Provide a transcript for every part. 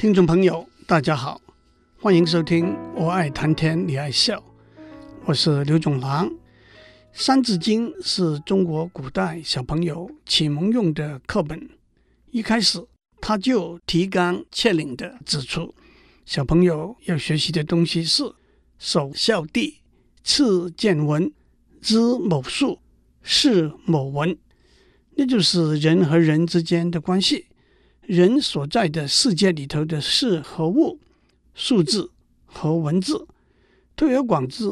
听众朋友，大家好，欢迎收听《我爱谈天你爱笑》，我是刘总郎。《三字经》是中国古代小朋友启蒙用的课本，一开始他就提纲挈领地指出，小朋友要学习的东西是首孝悌，次见闻，知某数，识某文。那就是人和人之间的关系，人所在的世界里头的事和物、数字和文字，推而广之，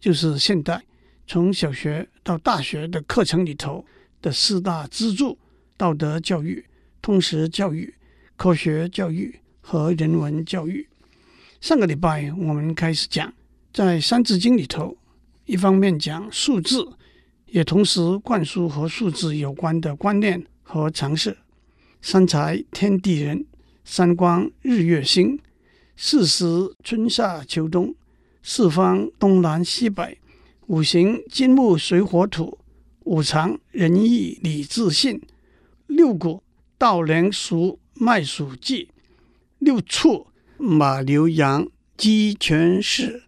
就是现代从小学到大学的课程里头的四大支柱：道德教育、通识教育、科学教育和人文教育。上个礼拜我们开始讲，在《三字经》里头，一方面讲数字。也同时灌输和数字有关的观念和常识。三才天地人，三光日月星，四时春夏秋冬，四方东南西北，五行金木水火土，五常仁义礼智信，六谷稻粱菽麦黍稷，六畜马牛羊鸡犬豕。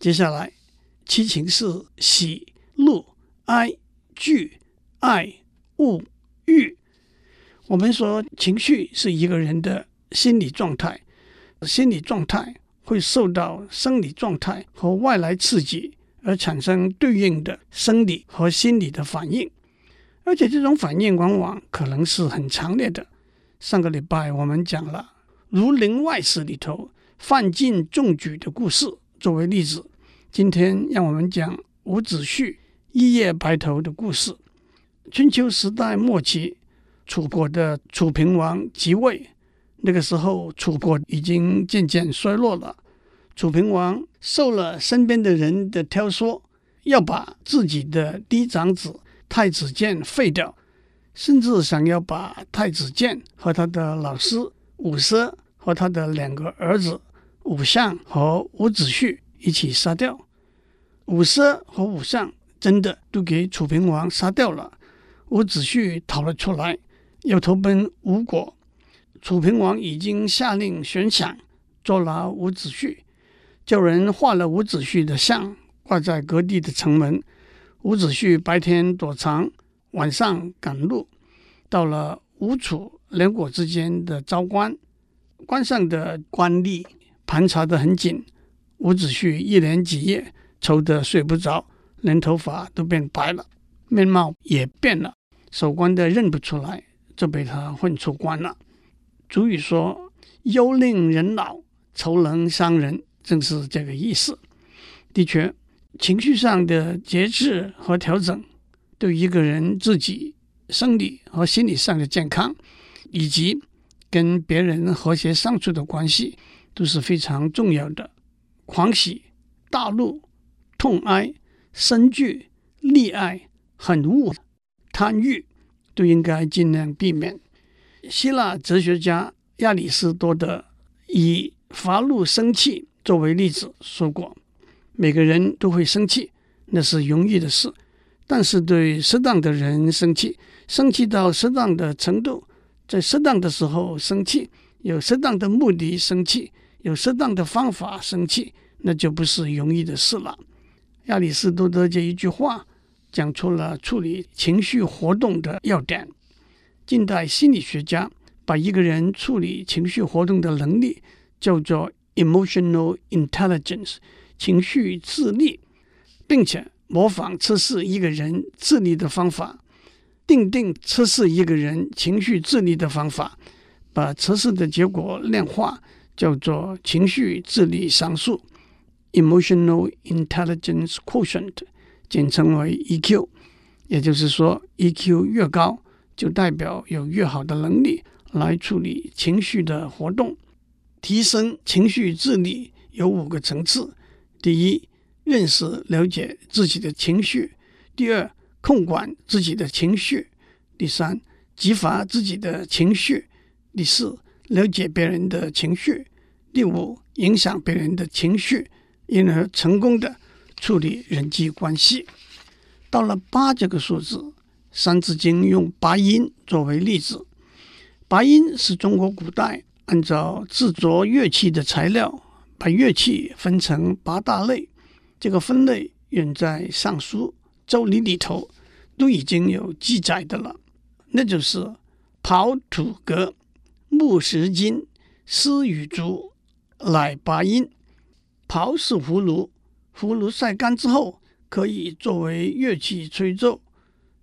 接下来七情是喜。怒、哀、惧、爱、恶、欲。我们说情绪是一个人的心理状态，心理状态会受到生理状态和外来刺激而产生对应的生理和心理的反应，而且这种反应往往可能是很强烈的。上个礼拜我们讲了《儒林外史》里头范进中举的故事作为例子，今天让我们讲伍子胥。一夜白头的故事。春秋时代末期，楚国的楚平王即位。那个时候，楚国已经渐渐衰落了。楚平王受了身边的人的挑唆，要把自己的嫡长子太子建废掉，甚至想要把太子建和他的老师伍奢和他的两个儿子伍相和伍子胥一起杀掉。伍奢和伍相。真的都给楚平王杀掉了，伍子胥逃了出来，要投奔吴国。楚平王已经下令悬赏捉拿伍子胥，叫人画了伍子胥的像挂在各地的城门。伍子胥白天躲藏，晚上赶路，到了吴楚两国之间的昭关，关上的官吏盘查得很紧，伍子胥一连几夜愁得睡不着。连头发都变白了，面貌也变了，守关的认不出来，就被他混出关了。俗语说：“忧令人老，愁能伤人”，正是这个意思。的确，情绪上的节制和调整，对一个人自己生理和心理上的健康，以及跟别人和谐相处的关系，都是非常重要的。狂喜、大怒、痛哀。生惧、溺爱、狠恶、贪欲，都应该尽量避免。希腊哲学家亚里士多德以发怒生气作为例子说过：每个人都会生气，那是容易的事。但是对适当的人生气，生气到适当的程度，在适当的时候生气，有适当的目的生气，有适当的方法生气，那就不是容易的事了。亚里士多德这一句话讲出了处理情绪活动的要点。近代心理学家把一个人处理情绪活动的能力叫做 emotional intelligence，情绪智力，并且模仿测试一个人智力的方法，定定测试一个人情绪智力的方法，把测试的结果量化，叫做情绪智力常数。Emotional Intelligence Quotient，简称为 EQ，也就是说，EQ 越高，就代表有越好的能力来处理情绪的活动。提升情绪智力有五个层次：第一，认识了解自己的情绪；第二，控管自己的情绪；第三，激发自己的情绪；第四，了解别人的情绪；第五，影响别人的情绪。因而成功的处理人际关系。到了八这个数字，《三字经》用八音作为例子。八音是中国古代按照制作乐器的材料，把乐器分成八大类。这个分类远在《尚书》《周礼》里头都已经有记载的了，那就是刨土革、木石金、丝与竹，乃八音。刨是葫芦，葫芦晒干之后可以作为乐器吹奏，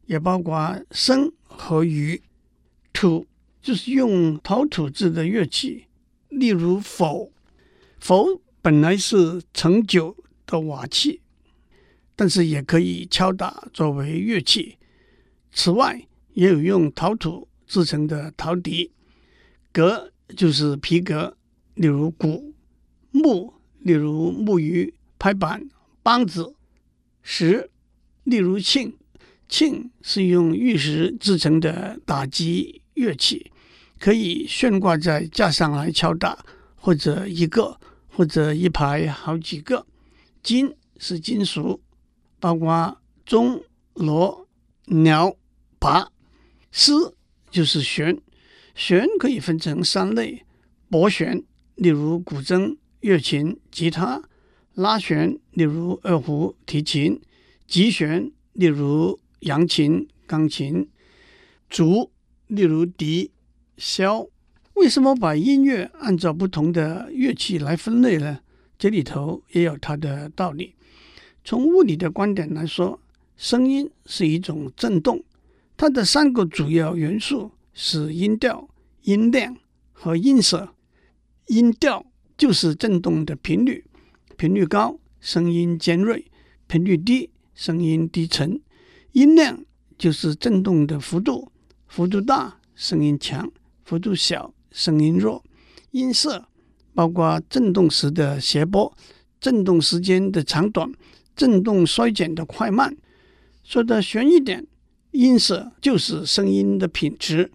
也包括笙和竽。土就是用陶土制的乐器，例如鼙。鼙本来是盛酒的瓦器，但是也可以敲打作为乐器。此外，也有用陶土制成的陶笛。革就是皮革，例如鼓。木，例如木鱼、拍板、梆子。石，例如磬。磬是用玉石制成的打击乐器，可以悬挂在架上来敲打，或者一个，或者一排好几个。金是金属，包括钟、锣、鸟、鈸。丝就是弦，弦可以分成三类：拨弦，例如古筝、乐琴、吉他；拉弦，例如二胡、提琴；击弦，例如扬琴、钢琴；竹。例如笛、箫，为什么把音乐按照不同的乐器来分类呢？这里头也有它的道理。从物理的观点来说，声音是一种振动，它的三个主要元素是音调、音量和音色。音调就是振动的频率，频率高，声音尖锐；频率低，声音低沉。音量就是振动的幅度。幅度大，声音强；幅度小，声音弱。音色包括振动时的谐波、振动时间的长短、振动衰减的快慢。说的玄一点，音色就是声音的品质。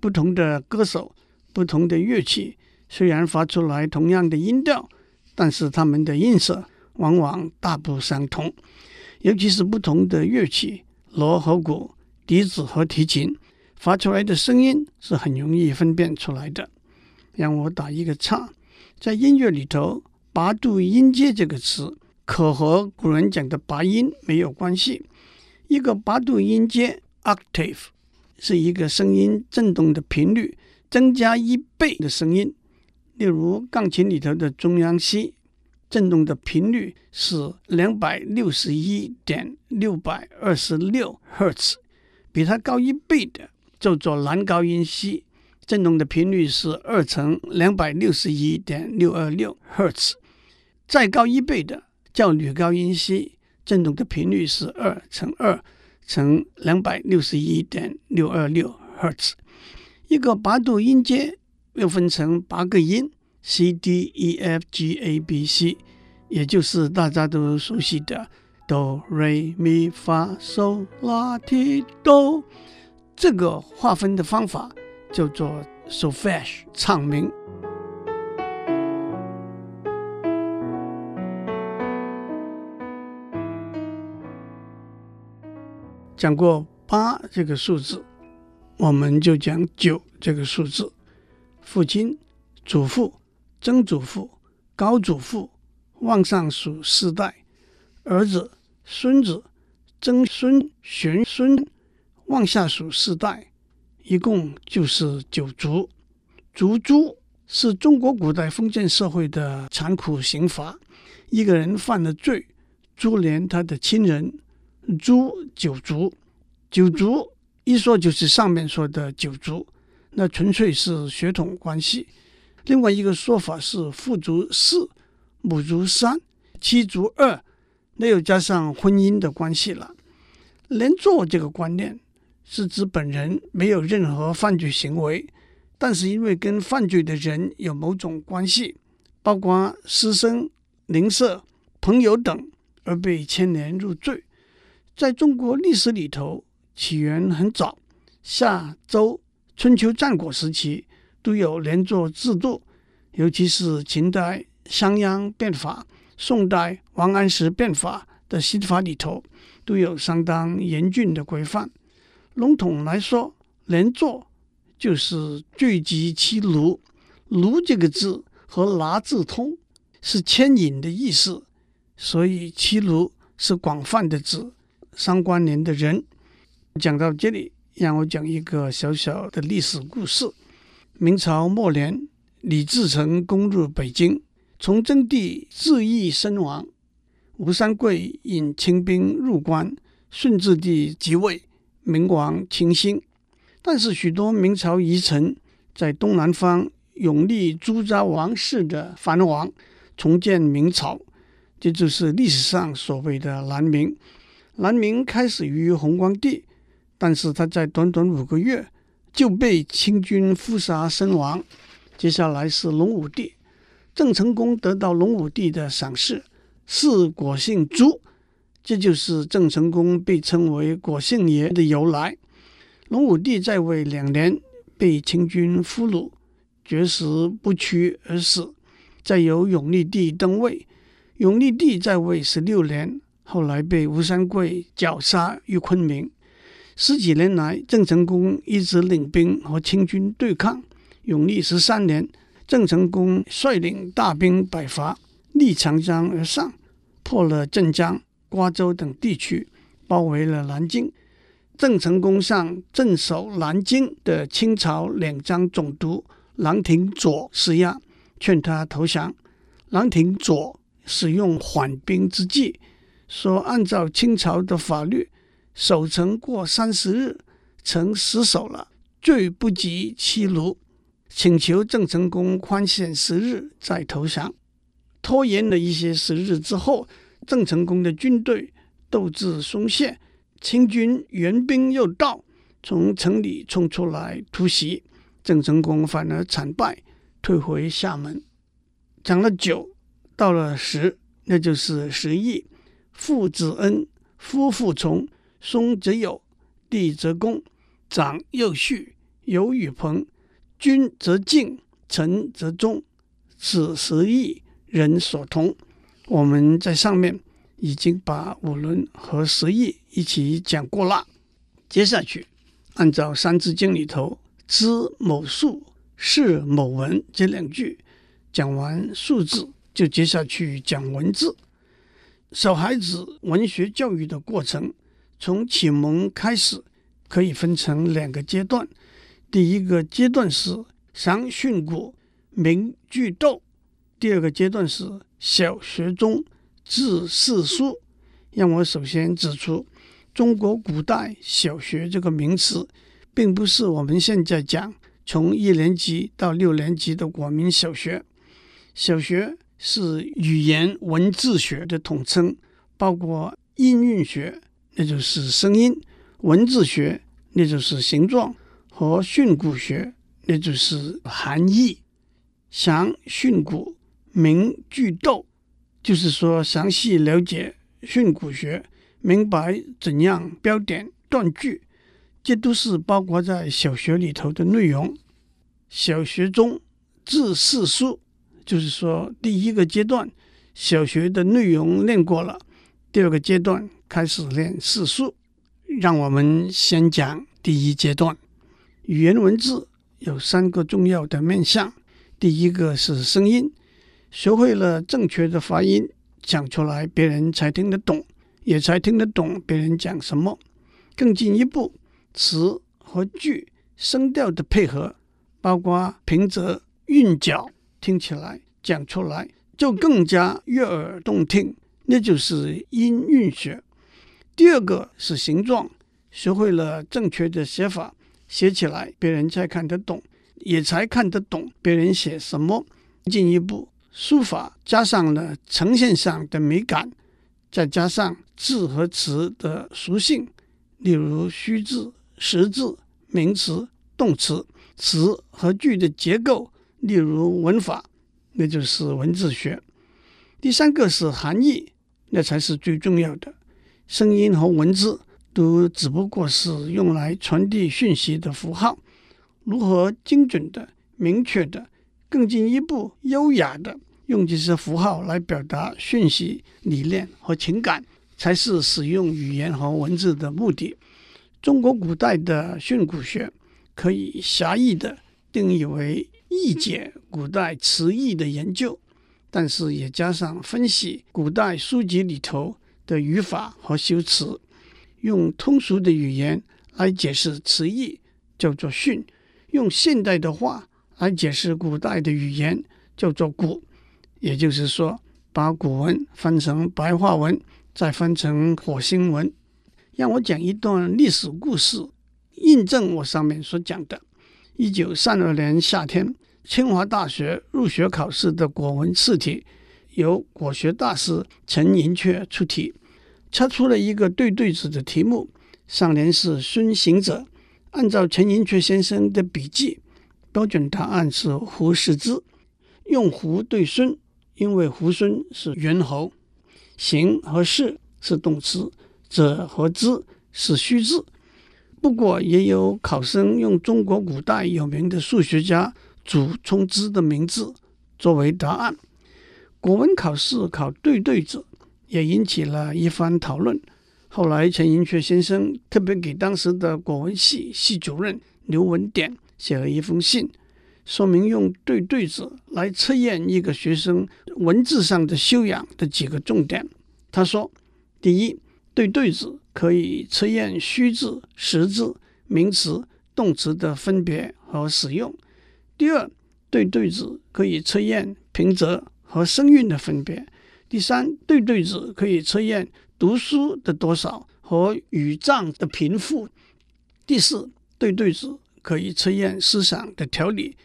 不同的歌手、不同的乐器，虽然发出来同样的音调，但是它们的音色往往大不相同。尤其是不同的乐器，锣和鼓、笛子和提琴。发出来的声音是很容易分辨出来的。让我打一个叉，在音乐里头，“八度音阶”这个词可和古人讲的八音没有关系。一个八度音阶 （octave） 是一个声音振动的频率增加一倍的声音。例如，钢琴里头的中央 C 振动的频率是两百六十一点六百二十六赫兹，比它高一倍的。叫做男高音 C，振动的频率是二乘两百六十一点六二六赫兹，再高一倍的叫女高音 C，振动的频率是二乘二乘两百六十一点六二六赫兹。一个八度音阶又分成八个音：C D E F G A B C，也就是大家都熟悉的哆瑞咪发嗦拉提哆。这个划分的方法叫做 solfège 唱名。讲过八这个数字，我们就讲九这个数字。父亲、祖父、曾祖父、高祖父，往上数四代；儿子、孙子、曾孙、玄孙。往下数四代，一共就是九族。族诛是中国古代封建社会的残酷刑罚。一个人犯了罪，株连他的亲人，诛九族。九族一说就是上面说的九族，那纯粹是血统关系。另外一个说法是父族四，母族三，妻族二，那又加上婚姻的关系了。连坐这个观念。是指本人没有任何犯罪行为，但是因为跟犯罪的人有某种关系，包括师生、邻舍、朋友等，而被牵连入罪。在中国历史里头，起源很早，夏、周、春秋战国时期都有连坐制度，尤其是秦代商鞅变法、宋代王安石变法的刑法里头，都有相当严峻的规范。笼统来说，连坐就是罪及妻孺，卢这个字和拿字通，是牵引的意思，所以齐卢是广泛的指相关联的人。讲到这里，让我讲一个小小的历史故事。明朝末年，李自成攻入北京，崇祯帝自缢身亡，吴三桂引清兵入关，顺治帝即位，明王清兴。但是许多明朝遗臣在东南方拥立朱家王室的藩王，重建明朝，这就是历史上所谓的南明。南明开始于弘光帝，但是他在短短五个月。就被清军伏杀身亡。接下来是隆武帝，郑成功得到隆武帝的赏识，是果姓朱，这就是郑成功被称为果姓爷的由来。隆武帝在位两年，被清军俘虏，绝食不屈而死。再由永历帝登位，永历帝在位十六年，后来被吴三桂绞杀于昆明。十几年来，郑成功一直领兵和清军对抗。永历十三年，郑成功率领大兵北伐，逆长江而上，破了镇江、瓜州等地区，包围了南京。郑成功向镇守南京的清朝两江总督郎廷佐施压，劝他投降。郎廷佐使用缓兵之计，说按照清朝的法律。守城过三十日，城失守了，罪不及妻孺，请求郑成功宽限十日再投降。拖延了一些时日之后，郑成功的军队斗志松懈，清军援兵又到，从城里冲出来突袭，郑成功反而惨败，退回厦门。讲了九，到了十，那就是十义：父子恩，夫妇从。兄则友，弟则恭，长幼序，友与朋，君则敬，臣则忠。此十义，人所同。我们在上面已经把五伦和十义一起讲过了。接下去，按照《三字经》里头“知某数，识某文”这两句，讲完数字，就接下去讲文字。小孩子文学教育的过程。从启蒙开始，可以分成两个阶段。第一个阶段是商训詁，明句读；第二个阶段是小学中字四书。让我首先指出，中国古代小学这个名词，并不是我们现在讲从一年级到六年级的国民小学。小学是语言文字学的统称，包括音韵学。那就是声音，文字学，那就是形状，和训诂学，那就是含义。详训诂，明句读，就是说详细了解训诂学，明白怎样标点断句，这都是包括在小学里头的内容。小学中字四书，就是说第一个阶段，小学的内容练过了，第二个阶段。开始练四书，让我们先讲第一阶段。语言文字有三个重要的面向，第一个是声音，学会了正确的发音，讲出来别人才听得懂，也才听得懂别人讲什么。更进一步，词和句声调的配合，包括平仄、韵脚，听起来讲出来就更加悦耳动听，那就是音韵学。第二个是形状，学会了正确的写法，写起来别人才看得懂，也才看得懂别人写什么。进一步，书法加上了呈现上的美感，再加上字和词的属性，例如虚字、实字、名词、动词，词和句的结构，例如文法，那就是文字学。第三个是含义，那才是最重要的。声音和文字都只不过是用来传递讯息的符号，如何精准的、明确的、更进一步优雅的用这些符号来表达讯息、理念和情感，才是使用语言和文字的目的。中国古代的训诂学可以狭义的定义为译解古代词义的研究，但是也加上分析古代书籍里头的语法和修辞，用通俗的语言来解释词义，叫做训；用现代的话来解释古代的语言，叫做古。也就是说，把古文翻成白话文，再翻成火星文。让我讲一段历史故事，印证我上面所讲的。一九三二年夏天，清华大学入学考试的国文试题，由国学大师陈寅恪出题，测出了一个对对子的题目。上联是孙行者，按照陈寅恪先生的笔记，标准答案是胡适之，用胡对孙，因为胡孙是猿猴，行和适是动词，者和之是虚字。不过，也有考生用中国古代有名的数学家祖冲之的名字作为答案。国文考试考对对子，也引起了一番讨论。后来，陈寅恪先生特别给当时的国文系系主任刘文典写了一封信，说明用对对子来测验一个学生文字上的修养的几个重点。他说：第一，对对子。可以测验虚字、实字、名词、动词的分别和使用。第二，对对子可以测验平仄和声韵的分别。第三，对对子可以测验读书的多少和语障的贫富。第四，对对子可以测验思想的条理。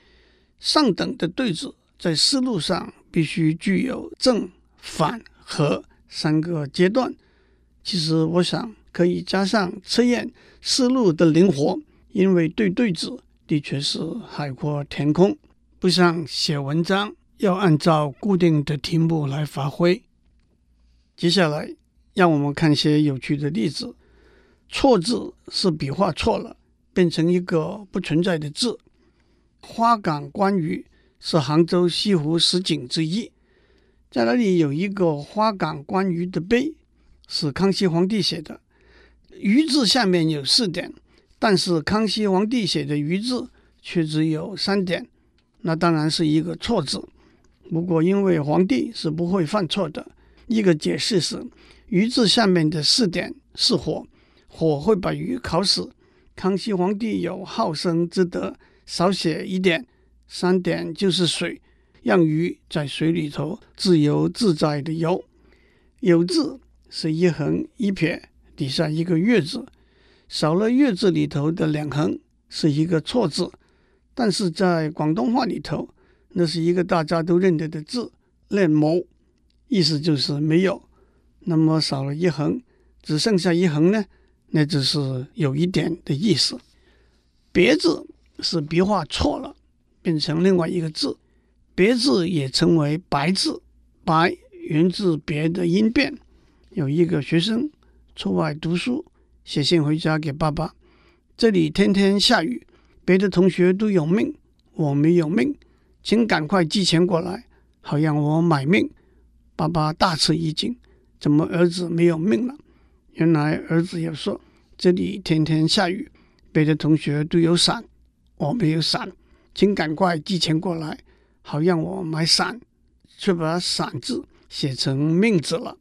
上等的对子在思路上必须具有正、反、合三个阶段。其实我想。可以加上测验思路的灵活，因为对对子的确是海阔天空，不像写文章要按照固定的题目来发挥。接下来，让我们看些有趣的例子。错字是笔画错了，变成一个不存在的字。花港观鱼是杭州西湖十景之一，在那里有一个花港观鱼的碑，是康熙皇帝写的。鱼字下面有四点，但是康熙皇帝写的鱼字却只有三点，那当然是一个错字。不过因为皇帝是不会犯错的，一个解释是鱼字下面的四点是火，火会把鱼烤死。康熙皇帝有好生之德，少写一点，三点就是水，让鱼在水里头自由自在的游。有字是一横一撇。底下一个月字，少了月字里头的两横，是一个错字。但是在广东话里头，那是一个大家都认得的字，念冇，意思就是没有。那么少了一横，只剩下一横呢，那只是有一点的意思。别字是笔画错了，变成另外一个字。别字也称为白字，白源自别的音变。有一个学生。出外读书，写信回家给爸爸。这里天天下雨，别的同学都有命，我没有命，请赶快寄钱过来，好让我买命。爸爸大吃一惊，怎么儿子没有命了？原来儿子也说：这里天天下雨，别的同学都有伞，我没有伞，请赶快寄钱过来，好让我买伞，却把伞字写成命字了。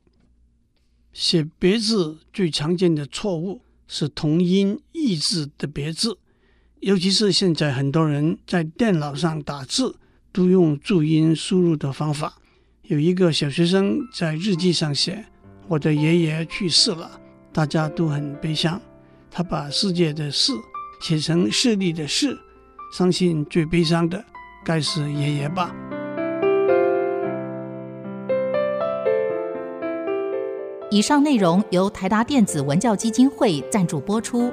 写别字最常见的错误是同音异字的别字，尤其是现在很多人在电脑上打字都用注音输入的方法。有一个小学生在日记上写：“我的爷爷去世了，大家都很悲伤。”他把世界的“世”写成势力的“势”，相信最悲伤的该是爷爷吧。以上内容由台达电子文教基金会赞助播出。